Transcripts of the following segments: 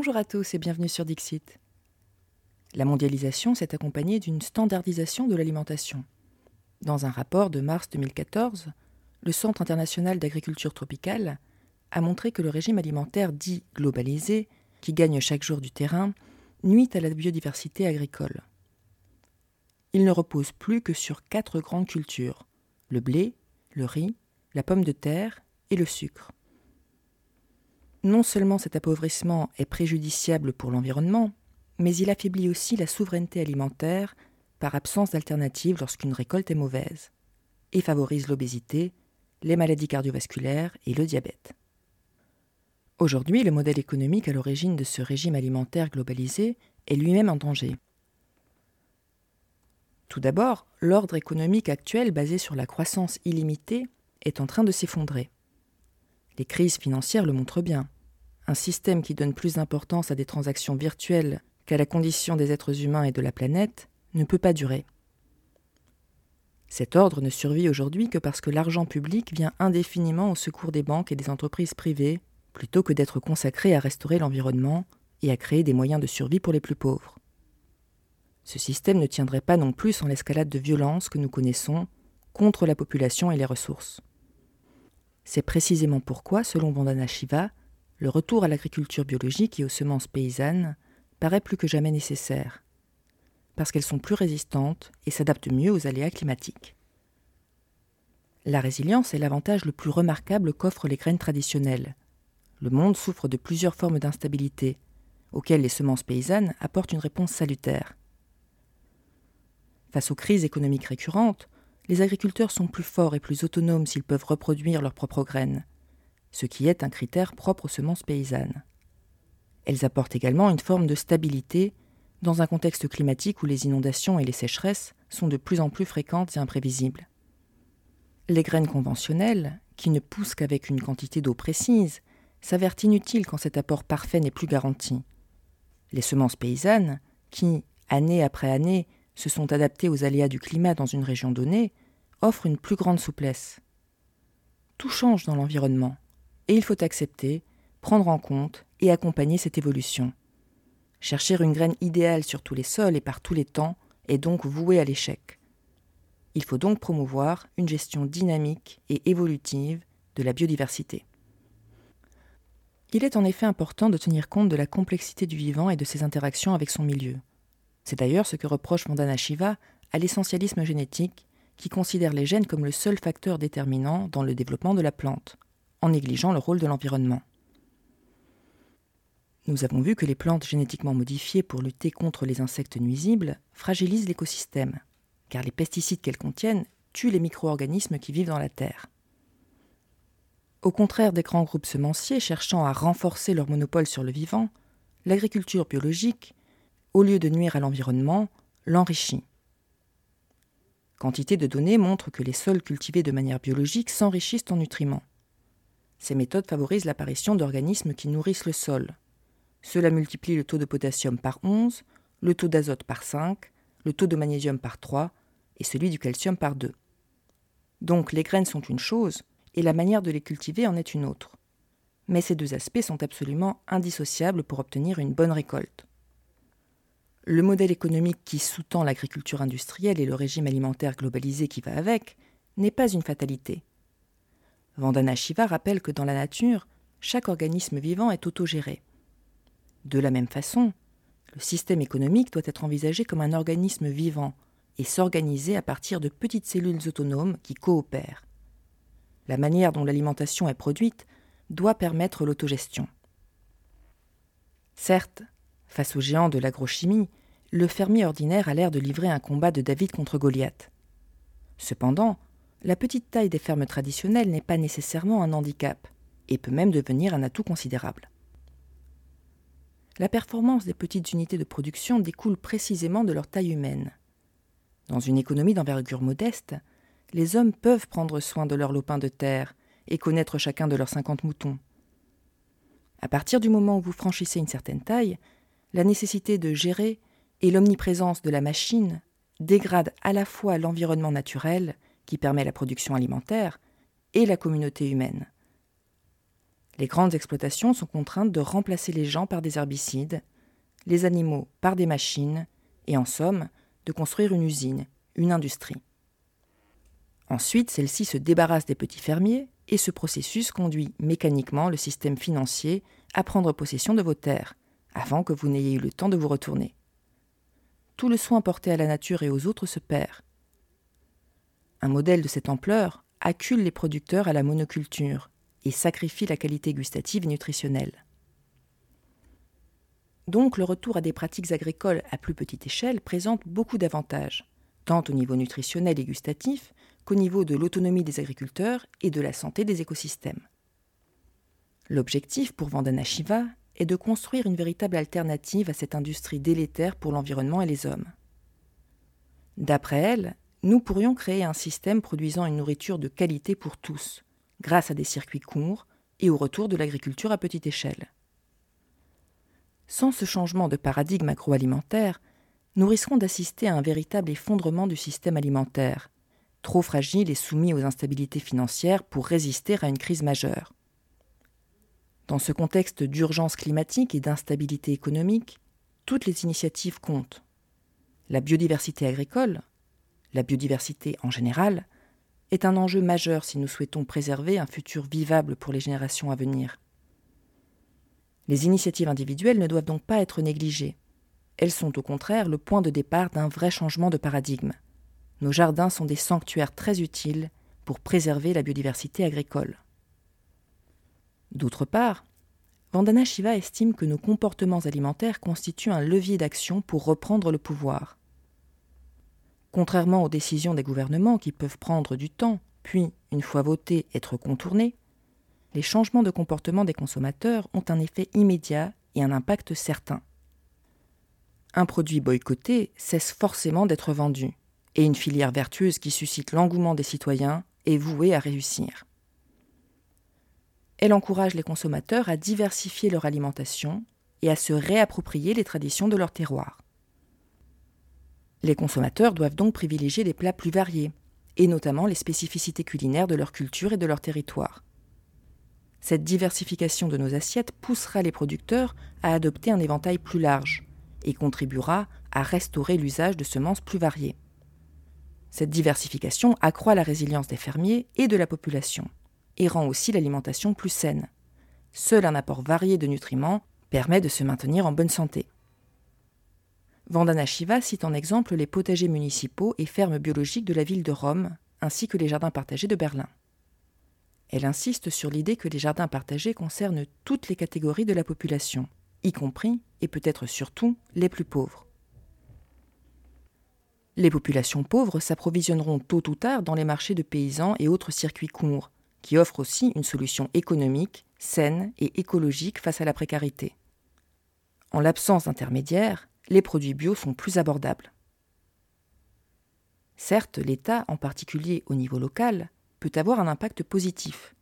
Bonjour à tous et bienvenue sur Dixit. La mondialisation s'est accompagnée d'une standardisation de l'alimentation. Dans un rapport de mars 2014, le Centre international d'agriculture tropicale a montré que le régime alimentaire dit globalisé, qui gagne chaque jour du terrain, nuit à la biodiversité agricole. Il ne repose plus que sur quatre grandes cultures le blé, le riz, la pomme de terre et le sucre. Non seulement cet appauvrissement est préjudiciable pour l'environnement, mais il affaiblit aussi la souveraineté alimentaire par absence d'alternative lorsqu'une récolte est mauvaise, et favorise l'obésité, les maladies cardiovasculaires et le diabète. Aujourd'hui, le modèle économique à l'origine de ce régime alimentaire globalisé est lui-même en danger. Tout d'abord, l'ordre économique actuel basé sur la croissance illimitée est en train de s'effondrer. Les crises financières le montrent bien. Un système qui donne plus d'importance à des transactions virtuelles qu'à la condition des êtres humains et de la planète ne peut pas durer. Cet ordre ne survit aujourd'hui que parce que l'argent public vient indéfiniment au secours des banques et des entreprises privées, plutôt que d'être consacré à restaurer l'environnement et à créer des moyens de survie pour les plus pauvres. Ce système ne tiendrait pas non plus sans l'escalade de violence que nous connaissons contre la population et les ressources. C'est précisément pourquoi, selon Vandana Shiva, le retour à l'agriculture biologique et aux semences paysannes paraît plus que jamais nécessaire, parce qu'elles sont plus résistantes et s'adaptent mieux aux aléas climatiques. La résilience est l'avantage le plus remarquable qu'offrent les graines traditionnelles. Le monde souffre de plusieurs formes d'instabilité, auxquelles les semences paysannes apportent une réponse salutaire. Face aux crises économiques récurrentes, les agriculteurs sont plus forts et plus autonomes s'ils peuvent reproduire leurs propres graines, ce qui est un critère propre aux semences paysannes. Elles apportent également une forme de stabilité dans un contexte climatique où les inondations et les sécheresses sont de plus en plus fréquentes et imprévisibles. Les graines conventionnelles, qui ne poussent qu'avec une quantité d'eau précise, s'avèrent inutiles quand cet apport parfait n'est plus garanti. Les semences paysannes, qui, année après année, se sont adaptées aux aléas du climat dans une région donnée, offrent une plus grande souplesse. Tout change dans l'environnement, et il faut accepter, prendre en compte et accompagner cette évolution. Chercher une graine idéale sur tous les sols et par tous les temps est donc voué à l'échec. Il faut donc promouvoir une gestion dynamique et évolutive de la biodiversité. Il est en effet important de tenir compte de la complexité du vivant et de ses interactions avec son milieu. C'est d'ailleurs ce que reproche Vandana Shiva à l'essentialisme génétique, qui considère les gènes comme le seul facteur déterminant dans le développement de la plante, en négligeant le rôle de l'environnement. Nous avons vu que les plantes génétiquement modifiées pour lutter contre les insectes nuisibles fragilisent l'écosystème, car les pesticides qu'elles contiennent tuent les micro-organismes qui vivent dans la terre. Au contraire des grands groupes semenciers cherchant à renforcer leur monopole sur le vivant, l'agriculture biologique, au lieu de nuire à l'environnement, l'enrichit. Quantité de données montrent que les sols cultivés de manière biologique s'enrichissent en nutriments. Ces méthodes favorisent l'apparition d'organismes qui nourrissent le sol, cela multiplie le taux de potassium par 11, le taux d'azote par 5, le taux de magnésium par 3 et celui du calcium par 2. Donc les graines sont une chose et la manière de les cultiver en est une autre. Mais ces deux aspects sont absolument indissociables pour obtenir une bonne récolte. Le modèle économique qui sous-tend l'agriculture industrielle et le régime alimentaire globalisé qui va avec n'est pas une fatalité. Vandana Shiva rappelle que dans la nature, chaque organisme vivant est autogéré. De la même façon, le système économique doit être envisagé comme un organisme vivant et s'organiser à partir de petites cellules autonomes qui coopèrent. La manière dont l'alimentation est produite doit permettre l'autogestion. Certes, face aux géants de l'agrochimie, le fermier ordinaire a l'air de livrer un combat de David contre Goliath. Cependant, la petite taille des fermes traditionnelles n'est pas nécessairement un handicap, et peut même devenir un atout considérable. La performance des petites unités de production découle précisément de leur taille humaine. Dans une économie d'envergure modeste, les hommes peuvent prendre soin de leurs lopins de terre et connaître chacun de leurs cinquante moutons. À partir du moment où vous franchissez une certaine taille, la nécessité de gérer et l'omniprésence de la machine dégradent à la fois l'environnement naturel qui permet la production alimentaire et la communauté humaine. Les grandes exploitations sont contraintes de remplacer les gens par des herbicides, les animaux par des machines, et en somme, de construire une usine, une industrie. Ensuite, celle-ci se débarrasse des petits fermiers et ce processus conduit mécaniquement le système financier à prendre possession de vos terres, avant que vous n'ayez eu le temps de vous retourner. Tout le soin porté à la nature et aux autres se perd. Un modèle de cette ampleur accule les producteurs à la monoculture et sacrifie la qualité gustative et nutritionnelle. Donc le retour à des pratiques agricoles à plus petite échelle présente beaucoup d'avantages, tant au niveau nutritionnel et gustatif qu'au niveau de l'autonomie des agriculteurs et de la santé des écosystèmes. L'objectif pour Vandana Shiva est de construire une véritable alternative à cette industrie délétère pour l'environnement et les hommes. D'après elle, nous pourrions créer un système produisant une nourriture de qualité pour tous, grâce à des circuits courts et au retour de l'agriculture à petite échelle. Sans ce changement de paradigme agroalimentaire, nous risquons d'assister à un véritable effondrement du système alimentaire, trop fragile et soumis aux instabilités financières pour résister à une crise majeure. Dans ce contexte d'urgence climatique et d'instabilité économique, toutes les initiatives comptent. La biodiversité agricole, la biodiversité en général, est un enjeu majeur si nous souhaitons préserver un futur vivable pour les générations à venir. Les initiatives individuelles ne doivent donc pas être négligées. Elles sont au contraire le point de départ d'un vrai changement de paradigme. Nos jardins sont des sanctuaires très utiles pour préserver la biodiversité agricole. D'autre part, Vandana Shiva estime que nos comportements alimentaires constituent un levier d'action pour reprendre le pouvoir. Contrairement aux décisions des gouvernements qui peuvent prendre du temps, puis, une fois votées, être contournées, les changements de comportement des consommateurs ont un effet immédiat et un impact certain. Un produit boycotté cesse forcément d'être vendu, et une filière vertueuse qui suscite l'engouement des citoyens est vouée à réussir. Elle encourage les consommateurs à diversifier leur alimentation et à se réapproprier les traditions de leur terroir. Les consommateurs doivent donc privilégier des plats plus variés, et notamment les spécificités culinaires de leur culture et de leur territoire. Cette diversification de nos assiettes poussera les producteurs à adopter un éventail plus large et contribuera à restaurer l'usage de semences plus variées. Cette diversification accroît la résilience des fermiers et de la population et rend aussi l'alimentation plus saine. Seul un apport varié de nutriments permet de se maintenir en bonne santé. Vandana Shiva cite en exemple les potagers municipaux et fermes biologiques de la ville de Rome, ainsi que les jardins partagés de Berlin. Elle insiste sur l'idée que les jardins partagés concernent toutes les catégories de la population, y compris et peut-être surtout les plus pauvres. Les populations pauvres s'approvisionneront tôt ou tard dans les marchés de paysans et autres circuits courts, qui offrent aussi une solution économique, saine et écologique face à la précarité. En l'absence d'intermédiaires, les produits bio sont plus abordables. Certes, l'État, en particulier au niveau local, peut avoir un impact positif.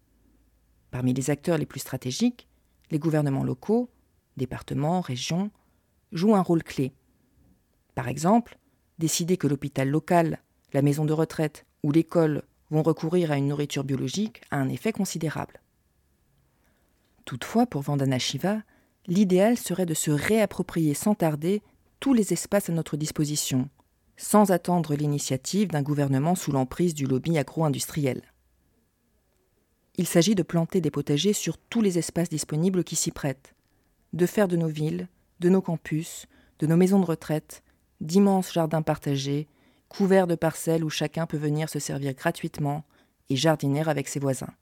Parmi les acteurs les plus stratégiques, les gouvernements locaux, départements, régions, jouent un rôle clé. Par exemple, décider que l'hôpital local, la maison de retraite ou l'école vont recourir à une nourriture biologique a un effet considérable. Toutefois, pour Vandana Shiva, l'idéal serait de se réapproprier sans tarder tous les espaces à notre disposition, sans attendre l'initiative d'un gouvernement sous l'emprise du lobby agro-industriel. Il s'agit de planter des potagers sur tous les espaces disponibles qui s'y prêtent, de faire de nos villes, de nos campus, de nos maisons de retraite, d'immenses jardins partagés, couverts de parcelles où chacun peut venir se servir gratuitement et jardiner avec ses voisins.